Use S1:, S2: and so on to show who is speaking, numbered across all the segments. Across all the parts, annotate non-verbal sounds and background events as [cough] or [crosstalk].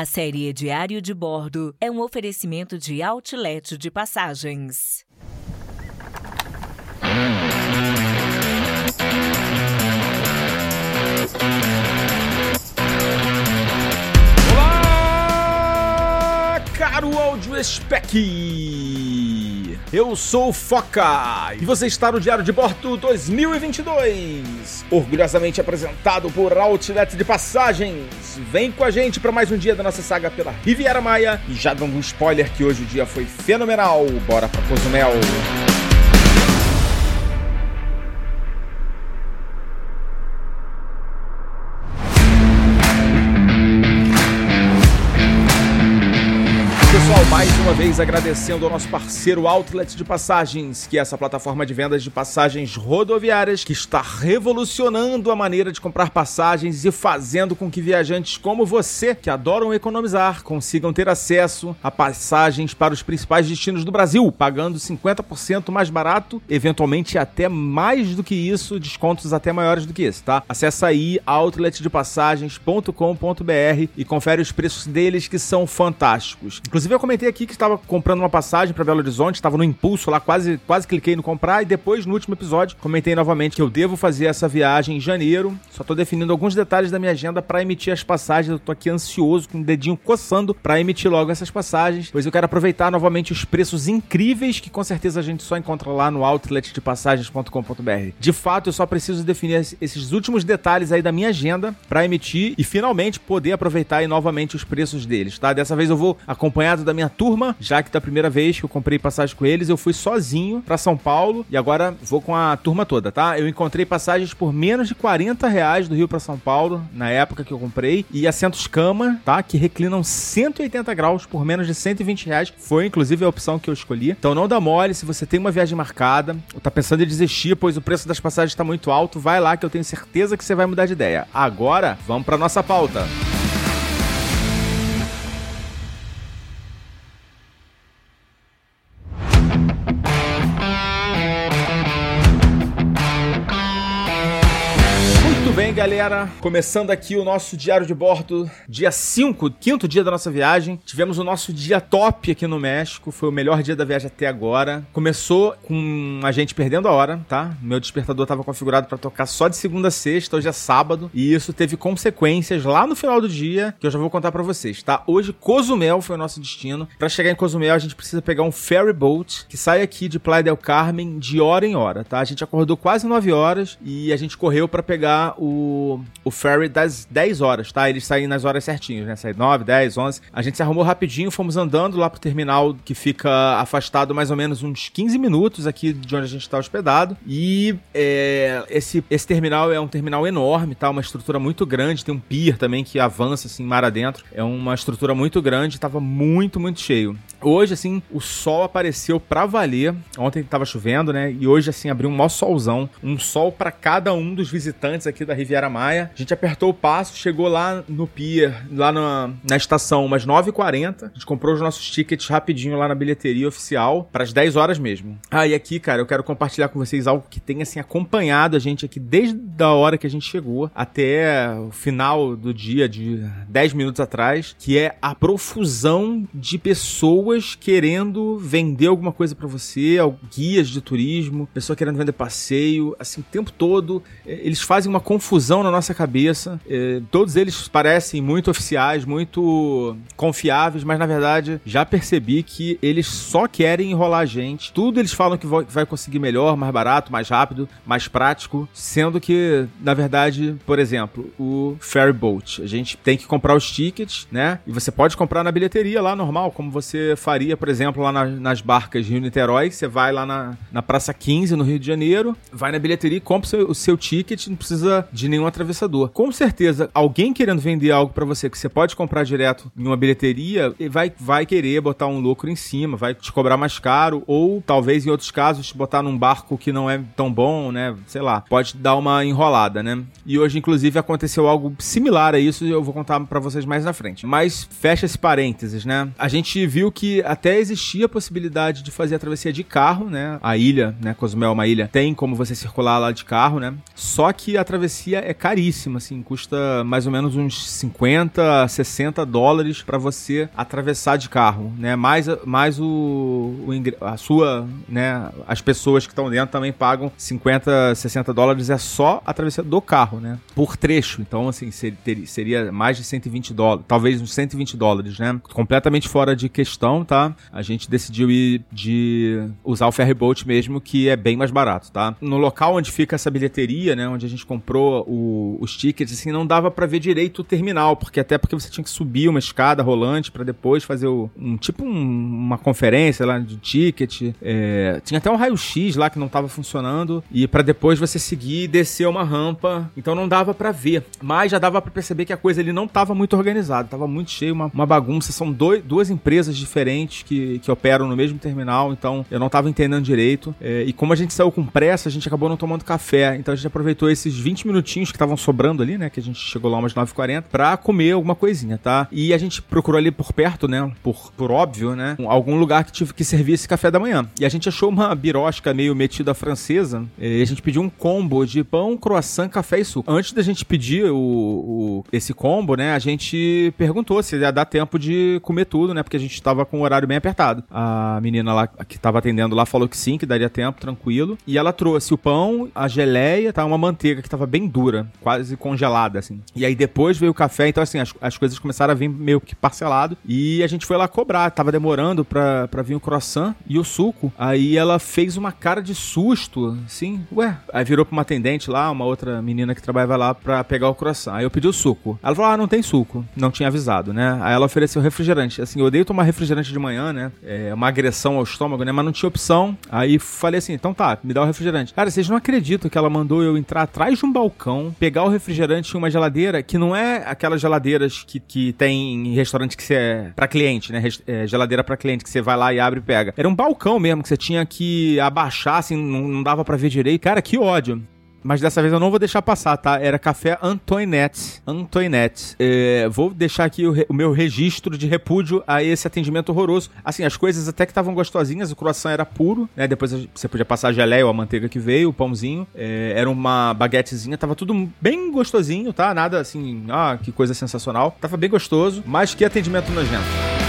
S1: A série Diário de Bordo é um oferecimento de outlet de passagens.
S2: Olá, caro áudio spec. Eu sou Foca e você está no Diário de Bordo 2022, orgulhosamente apresentado por Outlet de Passagens. Vem com a gente para mais um dia da nossa saga pela Riviera Maia e já dando um spoiler que hoje o dia foi fenomenal. Bora pra Cozumel. Pessoal, agradecendo ao nosso parceiro Outlet de Passagens, que é essa plataforma de vendas de passagens rodoviárias que está revolucionando a maneira de comprar passagens e fazendo com que viajantes como você, que adoram economizar, consigam ter acesso a passagens para os principais destinos do Brasil, pagando 50% mais barato, eventualmente até mais do que isso, descontos até maiores do que esse, tá? Acesse aí outletdepassagens.com.br e confere os preços deles que são fantásticos. Inclusive eu comentei aqui que estava comprando uma passagem para Belo Horizonte, estava no impulso lá, quase, quase cliquei no comprar e depois no último episódio comentei novamente que eu devo fazer essa viagem em janeiro. Só tô definindo alguns detalhes da minha agenda para emitir as passagens. Eu tô aqui ansioso com o dedinho coçando para emitir logo essas passagens, pois eu quero aproveitar novamente os preços incríveis que com certeza a gente só encontra lá no outletdepassagens.com.br. De fato, eu só preciso definir esses últimos detalhes aí da minha agenda para emitir e finalmente poder aproveitar aí novamente os preços deles, tá? Dessa vez eu vou acompanhado da minha turma, já que da primeira vez que eu comprei passagem com eles, eu fui sozinho para São Paulo e agora vou com a turma toda, tá? Eu encontrei passagens por menos de 40 reais do Rio para São Paulo, na época que eu comprei, e assentos cama, tá? Que reclinam 180 graus por menos de 120 reais. Foi inclusive a opção que eu escolhi. Então não dá mole, se você tem uma viagem marcada, ou tá pensando em desistir, pois o preço das passagens está muito alto, vai lá que eu tenho certeza que você vai mudar de ideia. Agora, vamos para nossa pauta. Muito galera. Começando aqui o nosso diário de bordo, dia 5, quinto dia da nossa viagem. Tivemos o nosso dia top aqui no México. Foi o melhor dia da viagem até agora. Começou com a gente perdendo a hora, tá? Meu despertador estava configurado para tocar só de segunda a sexta, hoje é sábado. E isso teve consequências lá no final do dia, que eu já vou contar para vocês, tá? Hoje, Cozumel foi o nosso destino. Para chegar em Cozumel, a gente precisa pegar um ferry boat que sai aqui de Playa del Carmen de hora em hora, tá? A gente acordou quase 9 horas e a gente correu para pegar o, o ferry das 10 horas, tá? Eles saem nas horas certinhas, né? Sai 9, 10, 11. A gente se arrumou rapidinho, fomos andando lá pro terminal que fica afastado mais ou menos uns 15 minutos aqui de onde a gente está hospedado. E é, esse, esse terminal é um terminal enorme, tá? Uma estrutura muito grande, tem um pier também que avança assim mar adentro. É uma estrutura muito grande, tava muito, muito cheio. Hoje, assim, o sol apareceu pra valer. Ontem tava chovendo, né? E hoje, assim, abriu um maior solzão. Um sol para cada um dos visitantes aqui da Riviera Maia. A gente apertou o passo, chegou lá no pier, lá na, na estação, umas 9h40. A gente comprou os nossos tickets rapidinho lá na bilheteria oficial, para as 10 horas mesmo. Ah, e aqui, cara, eu quero compartilhar com vocês algo que tem, assim, acompanhado a gente aqui desde a hora que a gente chegou até o final do dia, de 10 minutos atrás, que é a profusão de pessoas querendo vender alguma coisa para você, guias de turismo, pessoa querendo vender passeio, assim, o tempo todo. Eles fazem uma confusão na nossa cabeça. É, todos eles parecem muito oficiais, muito confiáveis, mas na verdade já percebi que eles só querem enrolar a gente. Tudo eles falam que vai conseguir melhor, mais barato, mais rápido, mais prático, sendo que, na verdade, por exemplo, o ferry boat, a gente tem que comprar os tickets, né? E você pode comprar na bilheteria lá normal, como você faria, por exemplo, lá na, nas barcas Rio-Niterói. Você vai lá na, na Praça 15, no Rio de Janeiro, vai na bilheteria e compra o seu, o seu ticket, não precisa de nenhum atravessador. Com certeza, alguém querendo vender algo para você que você pode comprar direto em uma bilheteria, vai, vai querer botar um lucro em cima, vai te cobrar mais caro, ou talvez em outros casos te botar num barco que não é tão bom, né? Sei lá, pode dar uma enrolada, né? E hoje, inclusive, aconteceu algo similar a isso e eu vou contar para vocês mais na frente. Mas fecha esse parênteses, né? A gente viu que até existia a possibilidade de fazer a travessia de carro, né? A ilha, né? Cozumel é uma ilha, tem como você circular lá de carro, né? Só que a travessia é caríssima, assim, custa mais ou menos uns 50, 60 dólares para você atravessar de carro, né? Mais, mais o, o a sua, né? As pessoas que estão dentro também pagam 50, 60 dólares é só a travessia do carro, né? Por trecho. Então, assim, seria, mais de 120 dólares, talvez uns 120 dólares, né? Completamente fora de questão, tá? A gente decidiu ir de usar o ferryboat mesmo, que é bem mais barato, tá? No local onde fica essa bilheteria, né? Onde a gente comprou o, os tickets, assim, não dava para ver direito o terminal, porque até porque você tinha que subir uma escada rolante para depois fazer o, um tipo um, uma conferência lá de ticket. É, tinha até um raio-x lá que não tava funcionando e para depois você seguir e descer uma rampa. Então não dava para ver, mas já dava para perceber que a coisa ali não tava muito organizada, tava muito cheio, uma, uma bagunça. São dois, duas empresas diferentes que, que operam no mesmo terminal, então eu não tava entendendo direito. É, e como a gente saiu com pressa, a gente acabou não tomando café. Então a gente aproveitou esses 20 minutinhos que estavam sobrando ali, né? Que a gente chegou lá umas 9h40 pra comer alguma coisinha, tá? E a gente procurou ali por perto, né? Por, por óbvio, né? Algum lugar que tive que servir esse café da manhã. E a gente achou uma birosca meio metida francesa. E a gente pediu um combo de pão, croissant, café e suco. Antes da gente pedir o, o esse combo, né? A gente perguntou se ia dar tempo de comer tudo, né? Porque a gente tava com o horário bem apertado. A menina lá que tava atendendo lá falou que sim, que daria tempo, tranquilo. E ela trouxe o pão, a geleia, tá? Uma manteiga que tava bem dura, quase congelada, assim. E aí depois veio o café, então assim, as, as coisas começaram a vir meio que parcelado. E a gente foi lá cobrar, tava demorando pra, pra vir o croissant e o suco. Aí ela fez uma cara de susto, assim, ué. Aí virou pra uma atendente lá, uma outra menina que trabalhava lá pra pegar o croissant. Aí eu pedi o suco. Ela falou, ah, não tem suco. Não tinha avisado, né? Aí ela ofereceu refrigerante. Assim, eu odeio tomar refrigerante de manhã, né? É uma agressão ao estômago, né? Mas não tinha opção. Aí falei assim, então tá, me dá o refrigerante. Cara, vocês não acreditam que ela mandou eu entrar atrás de um balcão, pegar o refrigerante em uma geladeira que não é aquelas geladeiras que, que tem em restaurante que você é pra cliente, né? É, geladeira pra cliente que você vai lá e abre e pega. Era um balcão mesmo que você tinha que abaixar, assim, não, não dava para ver direito. Cara, que ódio. Mas dessa vez eu não vou deixar passar, tá? Era café Antoinette. Antoinette. É, vou deixar aqui o, o, meu registro de repúdio a esse atendimento horroroso. Assim, as coisas até que estavam gostosinhas, o croissant era puro, né? Depois você podia passar a geleia ou a manteiga que veio, o pãozinho. É, era uma baguetezinha, tava tudo bem gostosinho, tá? Nada assim, ah, que coisa sensacional. Tava bem gostoso, mas que atendimento nojento.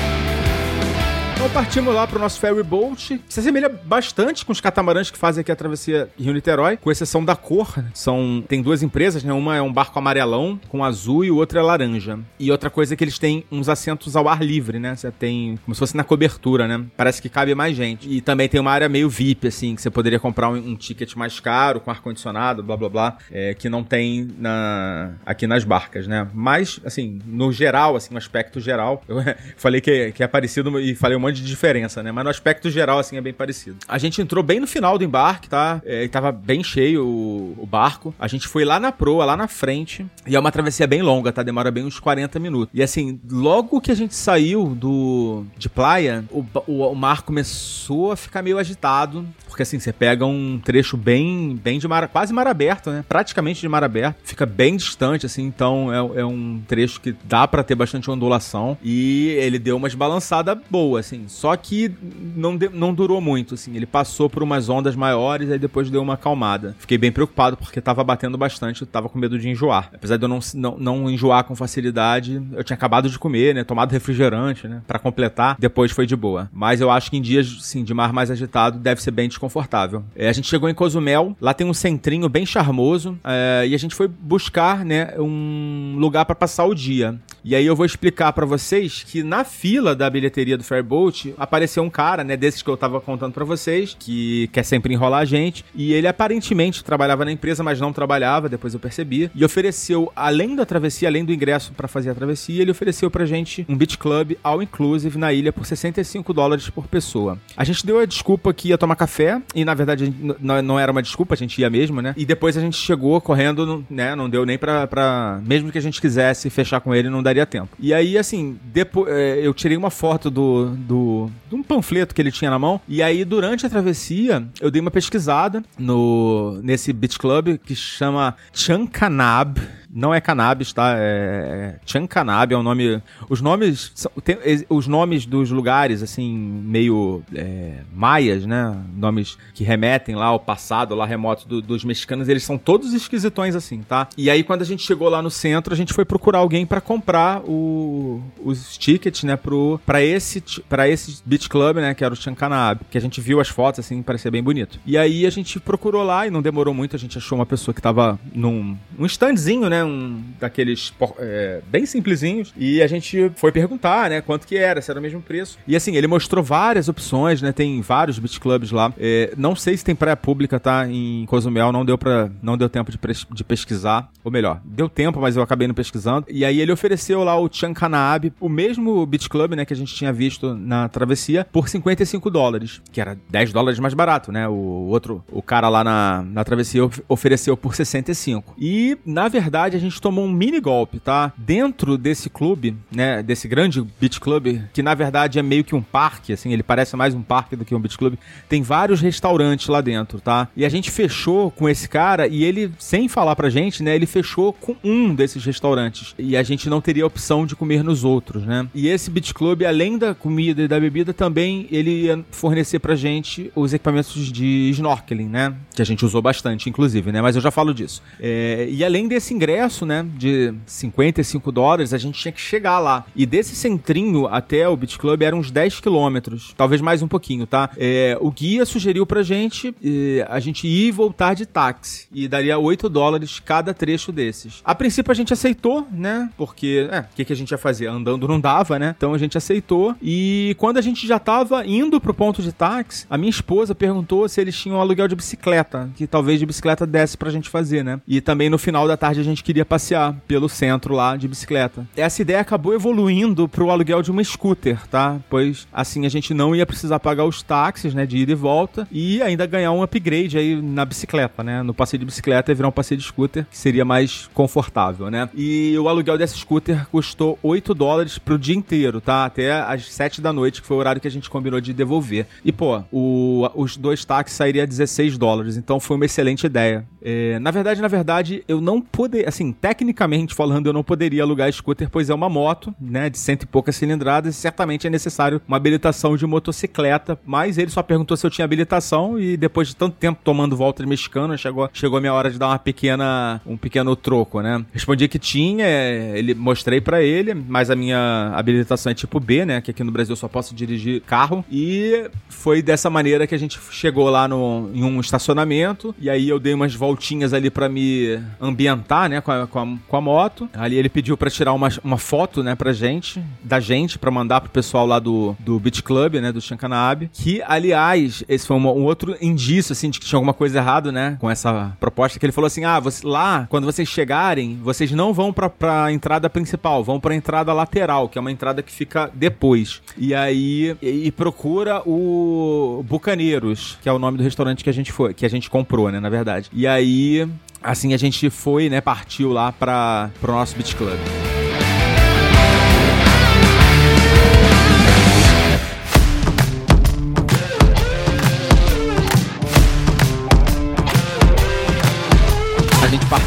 S2: Então partimos lá pro nosso ferry boat. Se assemelha bastante com os catamarãs que fazem aqui a travessia Rio-Niterói, com exceção da cor. Né? São, tem duas empresas, né? Uma é um barco amarelão com azul e o outro é laranja. E outra coisa é que eles têm uns assentos ao ar livre, né? Você tem como se fosse na cobertura, né? Parece que cabe mais gente. E também tem uma área meio VIP, assim, que você poderia comprar um, um ticket mais caro, com ar-condicionado, blá blá blá, é, que não tem na, aqui nas barcas, né? Mas, assim, no geral, assim, no aspecto geral, [laughs] eu falei que, que é parecido e falei um monte de diferença, né? Mas no aspecto geral, assim, é bem parecido. A gente entrou bem no final do embarque, tá? É, tava bem cheio o, o, barco. A gente foi lá na proa, lá na frente. E é uma travessia bem longa, tá? Demora bem uns 40 minutos. E assim, logo que a gente saiu do de praia, o, o, o mar começou a ficar meio agitado. Porque assim, você pega um trecho bem, bem de mar, quase mar aberto, né? Praticamente de mar aberto. Fica bem distante, assim, então é, é um trecho que dá para ter bastante ondulação. E ele deu uma balançada boa, assim. Só que não, de, não durou muito, assim. Ele passou por umas ondas maiores, aí depois deu uma acalmada. Fiquei bem preocupado porque tava batendo bastante, eu tava com medo de enjoar. Apesar de eu não, não, não enjoar com facilidade, eu tinha acabado de comer, né? Tomado refrigerante, né? Pra completar, depois foi de boa. Mas eu acho que em dias, sim, de mar mais agitado, deve ser bem desconfortável. É, a gente chegou em Cozumel, lá tem um centrinho bem charmoso, é, e a gente foi buscar, né, um lugar para passar o dia. E aí eu vou explicar para vocês que na fila da bilheteria do Fairboat apareceu um cara, né, desses que eu tava contando para vocês, que quer sempre enrolar a gente, e ele aparentemente trabalhava na empresa, mas não trabalhava, depois eu percebi, e ofereceu, além da travessia, além do ingresso para fazer a travessia, ele ofereceu pra gente um beach club all inclusive na ilha por 65 dólares por pessoa. A gente deu a desculpa que ia tomar café e na verdade não, era uma desculpa, a gente ia mesmo, né? E depois a gente chegou correndo, né? Não deu nem pra, pra. Mesmo que a gente quisesse fechar com ele, não daria tempo. E aí, assim, depois é, eu tirei uma foto do, do, de um panfleto que ele tinha na mão. E aí, durante a travessia, eu dei uma pesquisada no nesse beach club que chama Chancanab não é cannabis, tá? É Chancanabe, é o nome... Os nomes, tem, os nomes dos lugares, assim, meio é, maias, né? Nomes que remetem lá ao passado, lá remoto do, dos mexicanos, eles são todos esquisitões assim, tá? E aí quando a gente chegou lá no centro, a gente foi procurar alguém para comprar o, os tickets, né, pro, pra, esse, pra esse beach club, né, que era o Chancanabe, que a gente viu as fotos, assim, parecia bem bonito. E aí a gente procurou lá e não demorou muito, a gente achou uma pessoa que tava num um standzinho, né, um daqueles é, bem simplesinhos, e a gente foi perguntar, né, quanto que era, se era o mesmo preço. E assim, ele mostrou várias opções, né, tem vários beach clubs lá. É, não sei se tem praia pública, tá, em Cozumel, não deu para não deu tempo de, de pesquisar, ou melhor, deu tempo, mas eu acabei não pesquisando. E aí ele ofereceu lá o Chancanabe, o mesmo beach club, né, que a gente tinha visto na travessia, por 55 dólares, que era 10 dólares mais barato, né? O outro, o cara lá na, na travessia ofereceu por 65. E, na verdade, a gente tomou um mini golpe, tá? Dentro desse clube, né, desse grande beach club, que na verdade é meio que um parque, assim, ele parece mais um parque do que um beach club, tem vários restaurantes lá dentro, tá? E a gente fechou com esse cara e ele, sem falar pra gente, né, ele fechou com um desses restaurantes. E a gente não teria opção de comer nos outros, né? E esse beach club, além da comida e da bebida, também ele ia fornecer pra gente os equipamentos de snorkeling, né? Que a gente usou bastante, inclusive, né? Mas eu já falo disso. É, e além desse ingresso, né, de 55 dólares, a gente tinha que chegar lá. E desse centrinho até o Beach Club eram uns 10 quilômetros, talvez mais um pouquinho, tá? É, o guia sugeriu pra gente é, a gente ir e voltar de táxi. E daria 8 dólares cada trecho desses. A princípio a gente aceitou, né? Porque, é, o que, que a gente ia fazer? Andando não dava, né? Então a gente aceitou. E quando a gente já tava indo pro ponto de táxi, a minha esposa perguntou se eles tinham aluguel de bicicleta, que talvez de bicicleta desse pra gente fazer, né? E também no final da tarde a gente queria passear pelo centro lá de bicicleta. Essa ideia acabou evoluindo pro aluguel de uma scooter, tá? Pois assim a gente não ia precisar pagar os táxis, né, de ida e volta e ainda ganhar um upgrade aí na bicicleta, né? No passeio de bicicleta e virar um passeio de scooter, que seria mais confortável, né? E o aluguel dessa scooter custou 8 dólares pro dia inteiro, tá? Até às 7 da noite, que foi o horário que a gente combinou de devolver. E, pô, o, os dois táxis sairiam a 16 dólares, então foi uma excelente ideia. É, na verdade, na verdade, eu não poderia, assim, tecnicamente falando, eu não poderia alugar scooter, pois é uma moto, né, de cento e poucas cilindradas, e certamente é necessário uma habilitação de motocicleta, mas ele só perguntou se eu tinha habilitação, e depois de tanto tempo tomando volta de mexicano, chegou, chegou a minha hora de dar uma pequena, um pequeno troco, né. Respondi que tinha, ele mostrei para ele, mas a minha habilitação é tipo B, né, que aqui no Brasil eu só posso dirigir carro, e foi dessa maneira que a gente chegou lá no, em um estacionamento, e aí eu dei umas voltinhas ali para me ambientar, né, com a, com a, com a moto. Ali ele pediu para tirar uma, uma foto, né, pra gente, da gente, para mandar pro pessoal lá do, do Beach Club, né, do Chancanabe. Que, aliás, esse foi um, um, outro indício, assim, de que tinha alguma coisa errada, né, com essa proposta, que ele falou assim, ah, você, lá, quando vocês chegarem, vocês não vão pra, pra entrada principal, vão pra entrada lateral, que é uma entrada que fica depois. E aí, e, e procura o Bucaneiros, que é o nome do restaurante que a gente foi, que a gente comprou, né, na verdade. E aí, assim a gente foi, né, partiu lá para pro nosso Beach Club.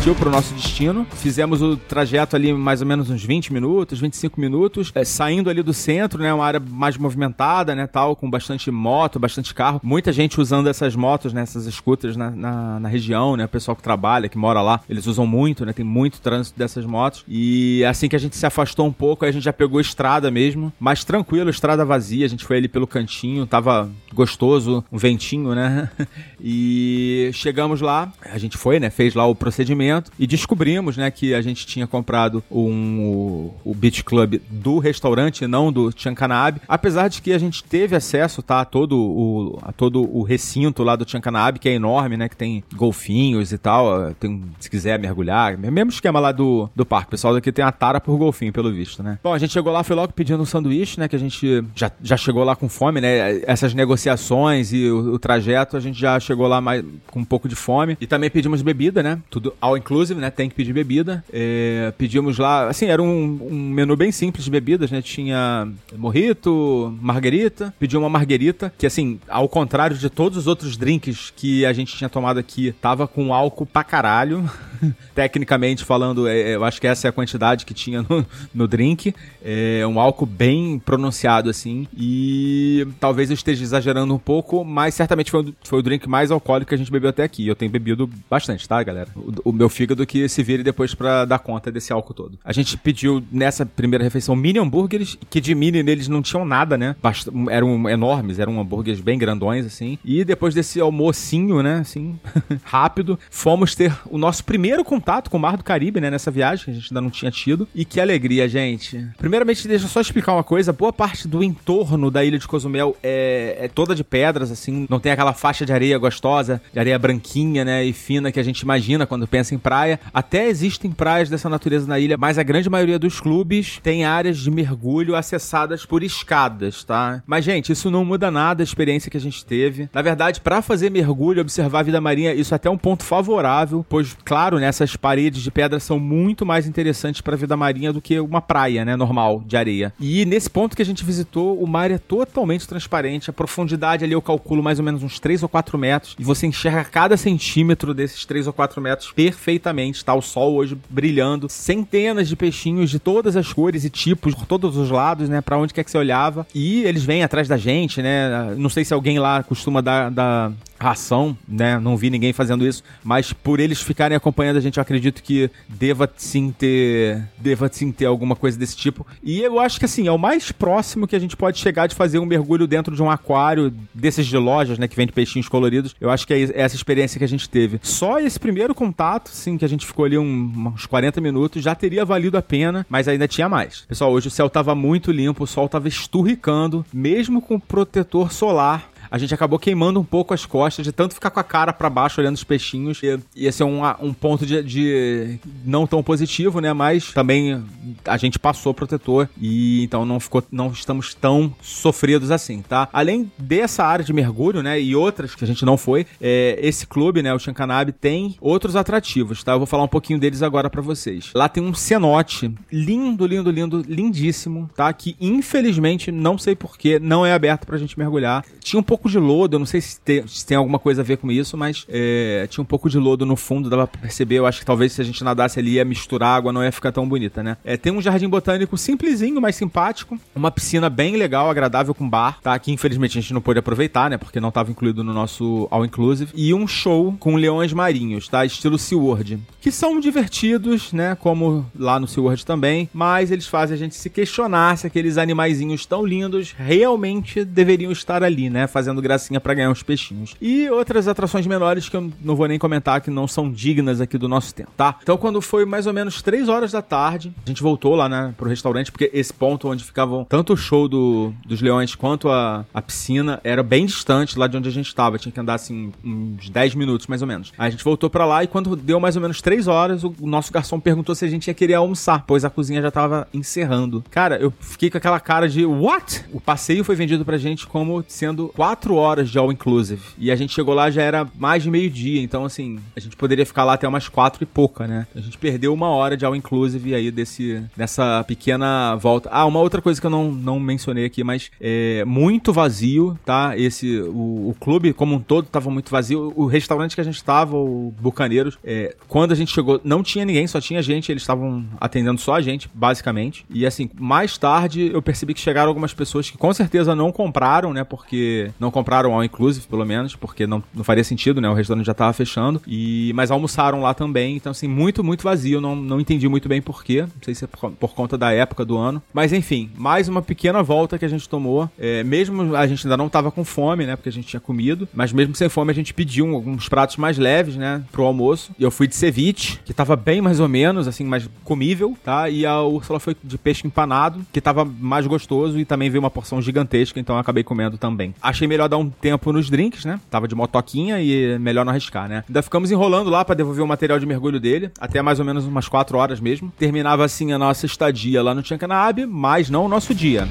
S2: Partiu para o nosso destino. Fizemos o trajeto ali mais ou menos uns 20 minutos, 25 minutos, é, saindo ali do centro, né? Uma área mais movimentada, né? Tal, com bastante moto, bastante carro. Muita gente usando essas motos, né? Essas scooters na, na, na, região, né? O pessoal que trabalha, que mora lá, eles usam muito, né? Tem muito trânsito dessas motos. E assim que a gente se afastou um pouco, a gente já pegou estrada mesmo, mais tranquilo, estrada vazia. A gente foi ali pelo cantinho, tava gostoso, um ventinho, né? [laughs] E chegamos lá, a gente foi, né? Fez lá o procedimento e descobrimos, né, que a gente tinha comprado um, o, o Beach Club do restaurante, não do Chancanabe. Apesar de que a gente teve acesso, tá, a todo o, a todo o recinto lá do Chancanabe, que é enorme, né, que tem golfinhos e tal. Tem, se quiser mergulhar, mesmo esquema lá do, do parque. O pessoal daqui tem a tara por golfinho, pelo visto, né? Bom, a gente chegou lá, foi logo pedindo um sanduíche, né, que a gente já, já chegou lá com fome, né? Essas negociações e o, o trajeto, a gente já chegou lá mais, com um pouco de fome. E também pedimos bebida, né? Tudo all inclusive, né? Tem que pedir bebida. É, pedimos lá, assim, era um, um, menu bem simples de bebidas, né? Tinha morrito, margarita. Pedi uma margarita, que assim, ao contrário de todos os outros drinks que a gente tinha tomado aqui, tava com álcool pra caralho. [laughs] Tecnicamente falando, é, eu acho que essa é a quantidade que tinha no, no drink. É um álcool bem pronunciado, assim. E talvez eu esteja exagerando um pouco, mas certamente foi, foi o drink mais alcoólico que a gente bebeu até aqui. Eu tenho bebido bastante, tá, galera? O, o meu fígado que se vire depois para dar conta desse álcool todo. A gente pediu nessa primeira refeição mini hambúrgueres, que de mini neles não tinham nada, né? Bast eram enormes, eram hambúrgueres bem grandões, assim. E depois desse almocinho, né, assim, [laughs] rápido, fomos ter o nosso primeiro contato com o Mar do Caribe, né, nessa viagem, que a gente ainda não tinha tido. E que alegria, gente. Primeiramente, deixa eu só explicar uma coisa. Boa parte do entorno da ilha de Cozumel é, é toda de pedras, assim. Não tem aquela faixa de areia gostosa, de areia branquinha, né, e fina que a gente imagina quando pensa em praia. Até existem praias dessa natureza na ilha, mas a grande maioria dos clubes tem áreas de mergulho acessadas por escadas, tá? Mas, gente, isso não muda nada a experiência que a gente teve. Na verdade, para fazer mergulho, observar a vida marinha, isso é até um ponto favorável, pois, claro, né, essas paredes de pedra são muito mais interessantes para a vida marinha do que uma praia, né, normal, de areia. E nesse ponto que a gente visitou, o mar é totalmente transparente, a profundidade ali eu calculo mais ou menos uns 3 ou 4 metros, e você enxerga cada centímetro desses 3 ou 4 metros perfeitamente, tá? O sol hoje brilhando, centenas de peixinhos de todas as cores e tipos, por todos os lados, né, para onde quer que você olhava, e eles vêm atrás da gente, né, não sei se alguém lá costuma dar, dar ração, né? Não vi ninguém fazendo isso, mas por eles ficarem acompanhando a gente, eu acredito que deva sim ter, deva sim ter alguma coisa desse tipo. E eu acho que assim, é o mais próximo que a gente pode chegar de fazer um mergulho dentro de um aquário desses de lojas, né, que vende peixinhos coloridos. Eu acho que é essa experiência que a gente teve. Só esse primeiro contato, sim, que a gente ficou ali um, uns 40 minutos, já teria valido a pena, mas ainda tinha mais. Pessoal, hoje o céu tava muito limpo, o sol tava esturricando, mesmo com protetor solar a gente acabou queimando um pouco as costas de tanto ficar com a cara para baixo olhando os peixinhos. E, esse é um, um ponto de, de, não tão positivo, né? Mas também a gente passou protetor e então não ficou, não estamos tão sofridos assim, tá? Além dessa área de mergulho, né? E outras que a gente não foi, é, esse clube, né? O Chancanabe tem outros atrativos, tá? Eu vou falar um pouquinho deles agora para vocês. Lá tem um cenote lindo, lindo, lindo, lindíssimo, tá? Que infelizmente não sei porquê não é aberto pra gente mergulhar. Tinha um pouco pouco de lodo, eu não sei se tem, se tem alguma coisa a ver com isso, mas é, tinha um pouco de lodo no fundo, dava pra perceber. Eu acho que talvez se a gente nadasse ali ia misturar água, não ia ficar tão bonita, né? É, tem um jardim botânico simplesinho, mas simpático. Uma piscina bem legal, agradável com bar, tá? Que infelizmente a gente não pôde aproveitar, né? Porque não estava incluído no nosso All Inclusive. E um show com leões marinhos, tá? Estilo SeaWorld. Que são divertidos, né? Como lá no SeaWorld também. Mas eles fazem a gente se questionar se aqueles animaizinhos tão lindos realmente deveriam estar ali, né? Fazendo fazendo gracinha para ganhar uns peixinhos. E outras atrações menores que eu não vou nem comentar que não são dignas aqui do nosso tempo, tá? Então quando foi mais ou menos 3 horas da tarde, a gente voltou lá, né, pro restaurante, porque esse ponto onde ficavam tanto o show do, dos leões quanto a, a piscina era bem distante lá de onde a gente estava. Tinha que andar assim uns 10 minutos mais ou menos. Aí a gente voltou para lá e quando deu mais ou menos 3 horas, o, nosso garçom perguntou se a gente ia querer almoçar, pois a cozinha já tava encerrando. Cara, eu fiquei com aquela cara de what? O passeio foi vendido pra gente como sendo 4 quatro horas de all inclusive. E a gente chegou lá já era mais de meio-dia, então assim, a gente poderia ficar lá até umas quatro e pouca, né? A gente perdeu uma hora de all inclusive aí desse, dessa pequena volta. Ah, uma outra coisa que eu não, não mencionei aqui, mas é muito vazio, tá? Esse, o, o clube como um todo tava muito vazio. O restaurante que a gente tava, o Bucaneiros, é, quando a gente chegou, não tinha ninguém, só tinha gente, eles estavam atendendo só a gente, basicamente. E assim, mais tarde eu percebi que chegaram algumas pessoas que com certeza não compraram, né? Porque não compraram all inclusive, pelo menos, porque não, não faria sentido, né? O restaurante já tava fechando. E, mas almoçaram lá também. Então, assim, muito, muito vazio. Não, não entendi muito bem porquê. Não sei se é por, por, conta da época do ano. Mas enfim, mais uma pequena volta que a gente tomou. É, mesmo a gente ainda não tava com fome, né? Porque a gente tinha comido. Mas mesmo sem fome, a gente pediu alguns pratos mais leves, né? Pro almoço. E eu fui de ceviche, que tava bem mais ou menos, assim, mais comível, tá? E a Úrsula foi de peixe empanado, que tava mais gostoso. E também veio uma porção gigantesca, então eu acabei comendo também. Achei melhor dar um tempo nos drinks, né? Tava de motoquinha e melhor não arriscar, né? Ainda ficamos enrolando lá para devolver o material de mergulho dele, até mais ou menos umas 4 horas mesmo. Terminava assim a nossa estadia lá no Tchankanaab, mas não o nosso dia.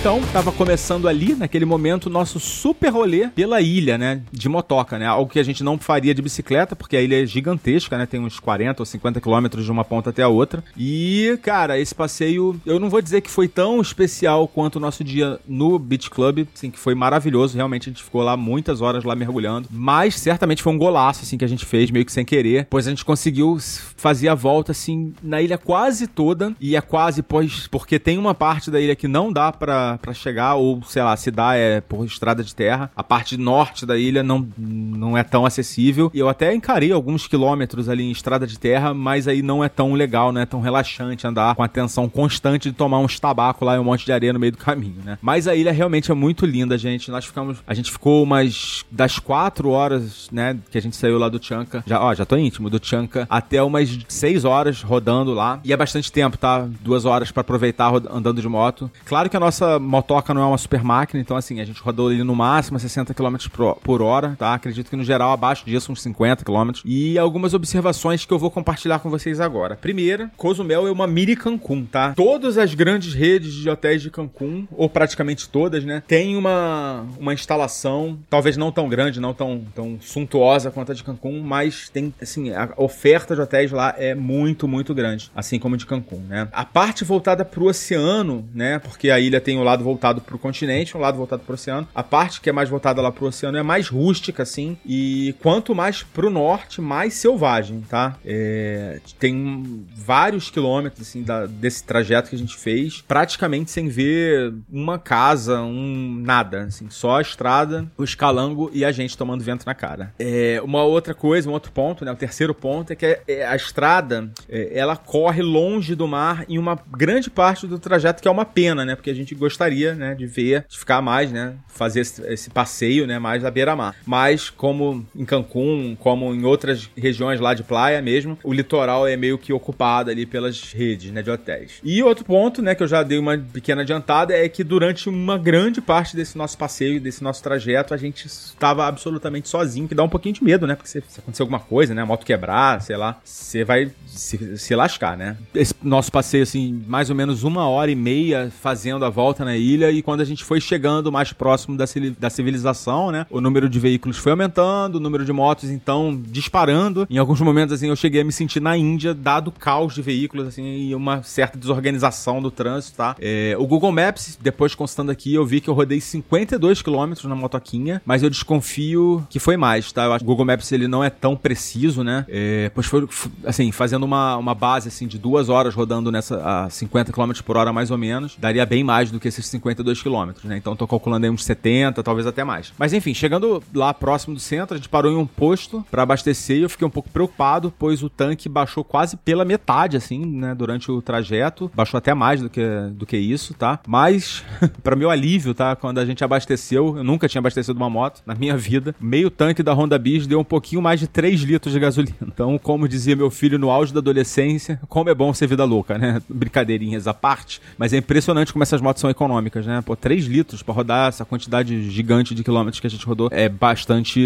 S2: Então, tava começando ali, naquele momento, o nosso super rolê pela ilha, né? De motoca, né? Algo que a gente não faria de bicicleta, porque a ilha é gigantesca, né? Tem uns 40 ou 50 quilômetros de uma ponta até a outra. E, cara, esse passeio, eu não vou dizer que foi tão especial quanto o nosso dia no Beach Club, assim, que foi maravilhoso. Realmente a gente ficou lá muitas horas lá mergulhando. Mas certamente foi um golaço, assim, que a gente fez, meio que sem querer. Pois a gente conseguiu fazer a volta, assim, na ilha quase toda. E é quase, pois, porque tem uma parte da ilha que não dá para chegar, ou sei lá, se dá é por estrada de terra. A parte norte da ilha não, não é tão acessível. E eu até encarei alguns quilômetros ali em estrada de terra, mas aí não é tão legal, não é tão relaxante andar com a tensão constante de tomar uns tabaco lá e um monte de areia no meio do caminho, né? Mas a ilha realmente é muito linda, gente. Nós ficamos. A gente ficou umas. Das quatro horas, né? Que a gente saiu lá do Chanca. Já, ó, já tô íntimo do Chanca. Até umas seis horas rodando lá. E é bastante tempo, tá? Duas horas para aproveitar andando de moto. Claro que a nossa motoca não é uma super máquina, então assim, a gente rodou ali no máximo 60 km por hora, tá? Acredito que no geral abaixo disso uns 50 km. E algumas observações que eu vou compartilhar com vocês agora. Primeira, Cozumel é uma mini Cancún, tá? Todas as grandes redes de hotéis de Cancún, ou praticamente todas, né, tem uma, uma instalação, talvez não tão grande, não tão, tão suntuosa quanto a de Cancún, mas tem, assim, a oferta de hotéis lá é muito, muito grande, assim como de Cancún, né? A parte voltada pro oceano, né, porque a ilha tem o lado voltado pro continente, um lado voltado pro oceano. A parte que é mais voltada lá pro oceano é mais rústica, assim, e quanto mais pro norte, mais selvagem, tá? É, tem vários quilômetros, assim, da, desse trajeto que a gente fez, praticamente sem ver uma casa, um nada, assim, só a estrada, o escalango e a gente tomando vento na cara. É, uma outra coisa, um outro ponto, né, o terceiro ponto é que é, é, a estrada, é, ela corre longe do mar em uma grande parte do trajeto, que é uma pena, né, porque a gente gostaria gostaria, né, de ver, de ficar mais, né, fazer esse, esse passeio, né, mais à beira-mar. Mas como em Cancún, como em outras regiões lá de praia mesmo, o litoral é meio que ocupado ali pelas redes, né, de hotéis. E outro ponto, né, que eu já dei uma pequena adiantada é que durante uma grande parte desse nosso passeio, desse nosso trajeto, a gente estava absolutamente sozinho, que dá um pouquinho de medo, né, porque se, se acontecer alguma coisa, né, a moto quebrar, sei lá, você vai se, se lascar, né. Esse nosso passeio, assim, mais ou menos uma hora e meia fazendo a volta na ilha e quando a gente foi chegando mais próximo da, civilização, né, o número de veículos foi aumentando, o número de motos então disparando. Em alguns momentos assim eu cheguei a me sentir na Índia, dado o caos de veículos assim e uma certa desorganização do trânsito, tá? É, o Google Maps, depois constando aqui, eu vi que eu rodei 52 km na motoquinha, mas eu desconfio que foi mais, tá? Eu acho que o Google Maps ele não é tão preciso, né? É, pois foi assim, fazendo uma, uma base assim de duas horas rodando nessa a 50 km por hora mais ou menos, daria bem mais do que esses 52 quilômetros, né? Então tô calculando aí uns 70, talvez até mais. Mas enfim, chegando lá próximo do centro, a gente parou em um posto para abastecer e eu fiquei um pouco preocupado, pois o tanque baixou quase pela metade, assim, né? Durante o trajeto. Baixou até mais do que, do que isso, tá? Mas, [laughs] para meu alívio, tá? Quando a gente abasteceu, eu nunca tinha abastecido uma moto na minha vida, meio tanque da Honda Bis deu um pouquinho mais de 3 litros de gasolina. Então, como dizia meu filho no auge da adolescência, como é bom ser vida louca, né? Brincadeirinhas à parte, mas é impressionante como essas motos são econômicas, né? Pô, 3 litros para rodar essa quantidade gigante de quilômetros que a gente rodou é bastante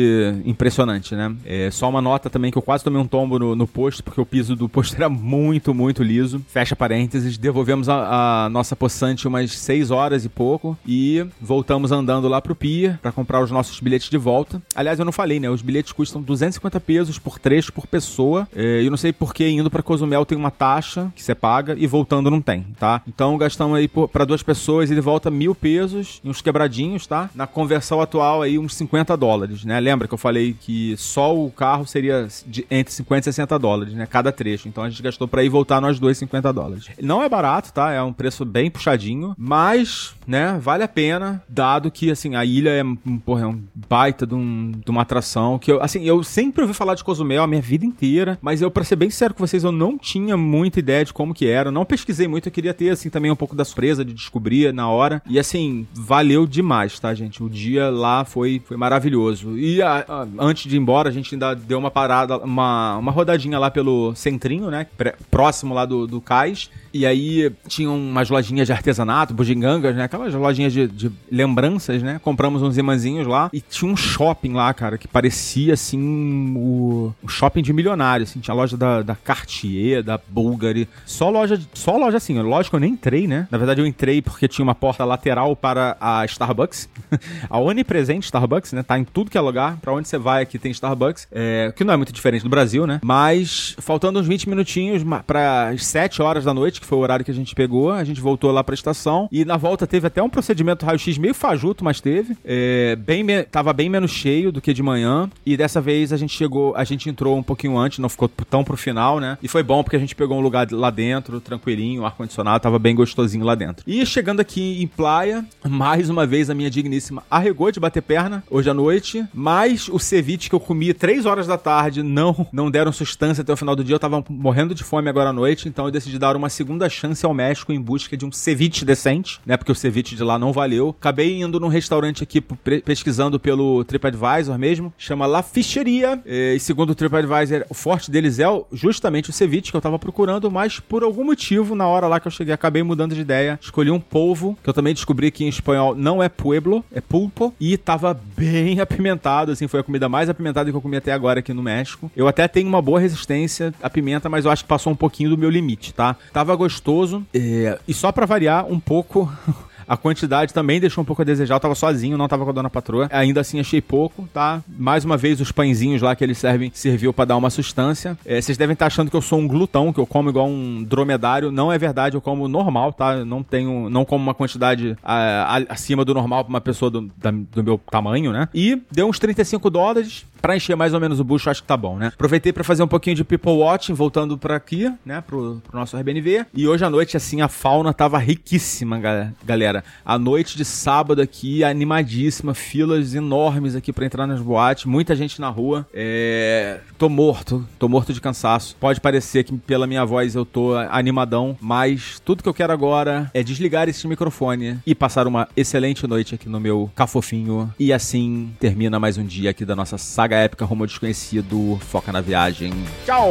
S2: impressionante, né? É só uma nota também que eu quase tomei um tombo no, no posto, porque o piso do posto [laughs] era muito, muito liso. Fecha parênteses, devolvemos a, a nossa poçante umas 6 horas e pouco e voltamos andando lá pro Pia para comprar os nossos bilhetes de volta. Aliás, eu não falei, né? Os bilhetes custam 250 pesos por trecho por pessoa. É, eu não sei por que indo para Cozumel tem uma taxa que você paga e voltando não tem, tá? Então gastamos aí para duas pessoas e volta mil pesos uns quebradinhos, tá? Na conversão atual aí uns 50 dólares, né? Lembra que eu falei que só o carro seria de, entre 50 e 60 dólares, né? Cada trecho. Então a gente gastou para ir voltar nós dois 50 dólares. Não é barato, tá? É um preço bem puxadinho, mas, né? Vale a pena, dado que, assim, a ilha é, porra, é um baita de, um, de uma atração que eu, assim, eu sempre ouvi falar de Cozumel a minha vida inteira, mas eu, pra ser bem sincero com vocês, eu não tinha muita ideia de como que era. Eu não pesquisei muito, eu queria ter, assim, também um pouco da surpresa de descobrir na hora. E assim, valeu demais, tá, gente? O dia lá foi, foi maravilhoso. E a, a, antes de ir embora, a gente ainda deu uma parada, uma, uma rodadinha lá pelo centrinho, né? Próximo lá do, do cais. E aí tinham umas lojinhas de artesanato, bugigangas, né? Aquelas lojinhas de, de, lembranças, né? Compramos uns imãzinhos lá. E tinha um shopping lá, cara, que parecia assim o, o shopping de milionário. Assim. Tinha a loja da, da Cartier, da Bulgari. Só loja, só loja assim. Lógico, eu nem entrei, né? Na verdade, eu entrei porque tinha uma porta lateral para a Starbucks. [laughs] a onipresente Starbucks, né? Tá em tudo que é lugar. Pra onde você vai aqui tem Starbucks. É, que não é muito diferente do Brasil, né? Mas faltando uns 20 minutinhos para as 7 horas da noite, que foi o horário que a gente pegou, a gente voltou lá pra estação. E na volta teve até um procedimento raio-x meio fajuto, mas teve. É, bem tava bem menos cheio do que de manhã. E dessa vez a gente chegou, a gente entrou um pouquinho antes, não ficou tão pro final, né? E foi bom porque a gente pegou um lugar lá dentro, tranquilinho, ar-condicionado, tava bem gostosinho lá dentro. E chegando aqui em Playa, mais uma vez a minha digníssima arregou de bater perna hoje à noite, mas o ceviche que eu comi 3 horas da tarde não, não deram sustância até o final do dia. Eu tava morrendo de fome agora à noite, então eu decidi dar uma segunda chance ao México em busca de um ceviche decente, né? Porque o ceviche de lá não valeu. Acabei indo num restaurante aqui pesquisando pelo TripAdvisor mesmo, chama La Ficheria. E segundo o TripAdvisor, o forte deles é justamente o ceviche que eu tava procurando, mas por algum motivo, na hora lá que eu cheguei, acabei mudando de ideia. Escolhi um polvo, que eu também descobri que em espanhol não é pueblo, é pulpo, e tava bem [laughs] apimentado, assim, foi a comida mais apimentada que eu comi até agora aqui no México. Eu até tenho uma boa resistência à pimenta, mas eu acho que passou um pouquinho do meu limite, tá? Tava gostoso, é... e só para variar um pouco [laughs] A quantidade também deixou um pouco a desejar. Eu tava sozinho, não tava com a dona patroa. Ainda assim achei pouco, tá? Mais uma vez, os pãezinhos lá que eles servem serviu para dar uma sustância. É, vocês devem estar achando que eu sou um glutão, que eu como igual um dromedário. Não é verdade, eu como normal, tá? Não tenho, não como uma quantidade a, a, acima do normal pra uma pessoa do, da, do meu tamanho, né? E deu uns 35 dólares pra encher mais ou menos o bucho, acho que tá bom, né? Aproveitei para fazer um pouquinho de people watching, voltando para aqui, né? Pro, pro nosso RBNV. E hoje à noite, assim, a fauna tava riquíssima, galera. A noite de sábado aqui, animadíssima, filas enormes aqui para entrar nas boates, muita gente na rua. É... Tô morto, tô morto de cansaço. Pode parecer que pela minha voz eu tô animadão, mas tudo que eu quero agora é desligar esse microfone e passar uma excelente noite aqui no meu cafofinho. E assim termina mais um dia aqui da nossa saga épica Rumo Desconhecido. Foca na viagem. Tchau!